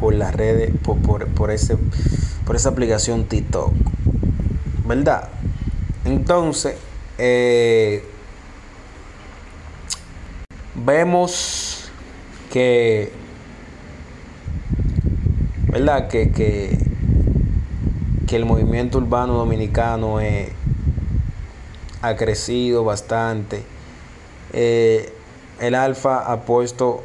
por las redes, por, por, por ese, por esa aplicación TikTok. ¿Verdad? Entonces, eh, vemos que, ¿verdad? Que, que, que el movimiento urbano dominicano eh, ha crecido bastante. Eh, el Alfa ha puesto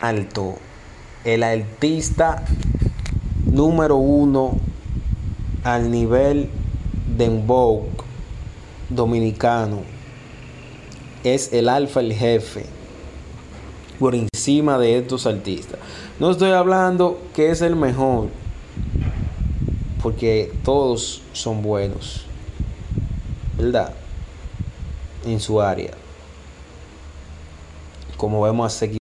Alto. El artista número uno al nivel de Vogue dominicano es el alfa, el jefe, por encima de estos artistas. No estoy hablando que es el mejor, porque todos son buenos, ¿verdad? En su área. Como vemos a seguir.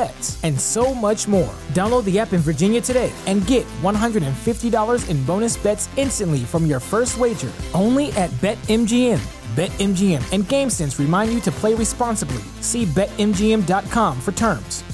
bets, and so much more. Download the app in Virginia today and get $150 in bonus bets instantly from your first wager. Only at BetMGM. BetMGM and GameSense remind you to play responsibly. See BetMGM.com for terms.